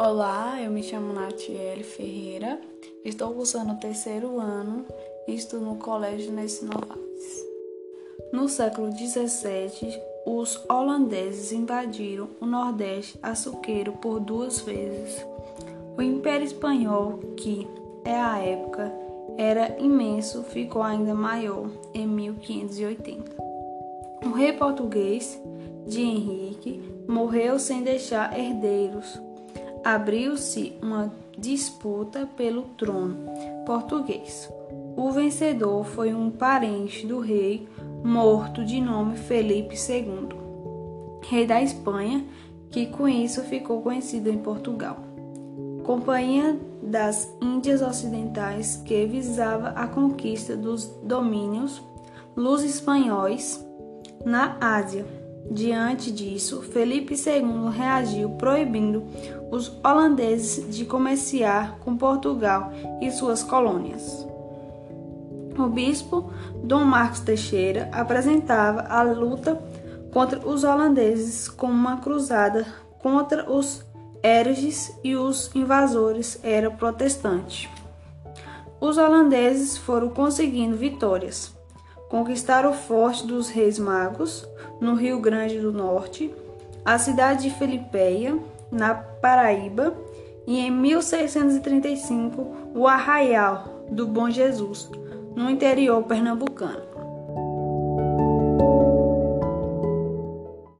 Olá, eu me chamo Natiele Ferreira, estou cursando o terceiro ano e estudo no Colégio Nessi Novaes. No século XVII, os holandeses invadiram o Nordeste açuqueiro por duas vezes. O Império Espanhol, que é a época era imenso, ficou ainda maior em 1580. O rei português de Henrique morreu sem deixar herdeiros abriu-se uma disputa pelo trono português. O vencedor foi um parente do rei morto de nome Felipe II, rei da Espanha, que com isso ficou conhecido em Portugal. Companhia das Índias Ocidentais que visava a conquista dos domínios luz espanhóis na Ásia. Diante disso, Felipe II reagiu proibindo os holandeses de comerciar com Portugal e suas colônias. O bispo Dom Marcos Teixeira apresentava a luta contra os holandeses como uma cruzada contra os hereges e os invasores era protestante. Os holandeses foram conseguindo vitórias conquistaram o Forte dos Reis Magos, no Rio Grande do Norte, a cidade de Felipeia, na Paraíba, e em 1635 o Arraial do Bom Jesus, no interior pernambucano.